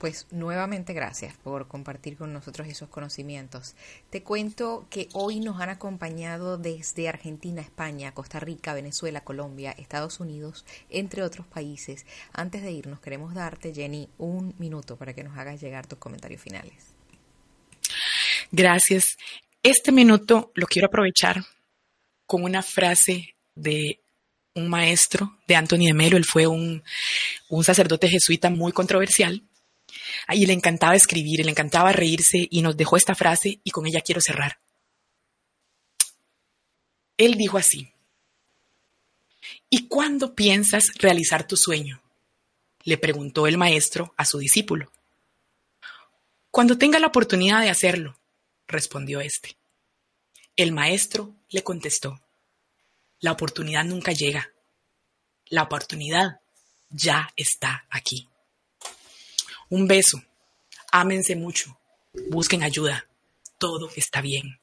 Pues nuevamente gracias por compartir con nosotros esos conocimientos. Te cuento que hoy nos han acompañado desde Argentina, España, Costa Rica, Venezuela, Colombia, Estados Unidos, entre otros países. Antes de irnos, queremos darte, Jenny, un minuto para que nos hagas llegar tus comentarios finales. Gracias. Este minuto lo quiero aprovechar con una frase de un maestro de Anthony de Melo. Él fue un, sacerdote jesuita muy controversial. Y le encantaba escribir, le encantaba reírse y nos dejó esta frase y con ella quiero cerrar. Él dijo así, ¿y cuándo piensas realizar tu sueño? Le preguntó el maestro a su discípulo. Cuando tenga la oportunidad de hacerlo, respondió éste. El maestro le contestó, la oportunidad nunca llega. La oportunidad ya está aquí. Un beso. Ámense mucho. Busquen ayuda. Todo está bien.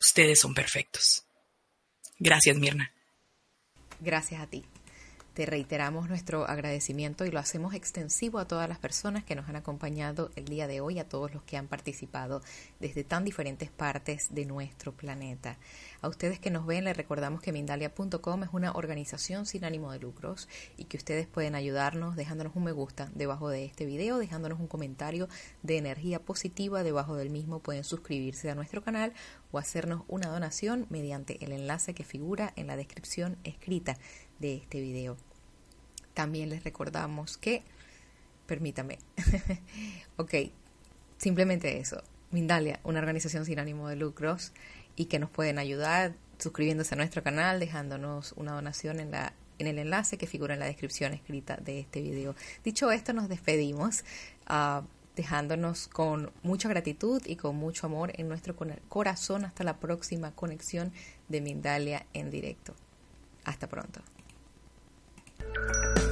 Ustedes son perfectos. Gracias, Mirna. Gracias a ti. Te reiteramos nuestro agradecimiento y lo hacemos extensivo a todas las personas que nos han acompañado el día de hoy, a todos los que han participado desde tan diferentes partes de nuestro planeta. A ustedes que nos ven les recordamos que Mindalia.com es una organización sin ánimo de lucros y que ustedes pueden ayudarnos dejándonos un me gusta debajo de este video, dejándonos un comentario de energía positiva debajo del mismo. Pueden suscribirse a nuestro canal o hacernos una donación mediante el enlace que figura en la descripción escrita de este video. También les recordamos que, permítame, [LAUGHS] ok, simplemente eso, Mindalia, una organización sin ánimo de lucros y que nos pueden ayudar suscribiéndose a nuestro canal, dejándonos una donación en la en el enlace que figura en la descripción escrita de este video. Dicho esto, nos despedimos. Uh, dejándonos con mucha gratitud y con mucho amor en nuestro corazón hasta la próxima conexión de Mindalia en directo. Hasta pronto. Thank you.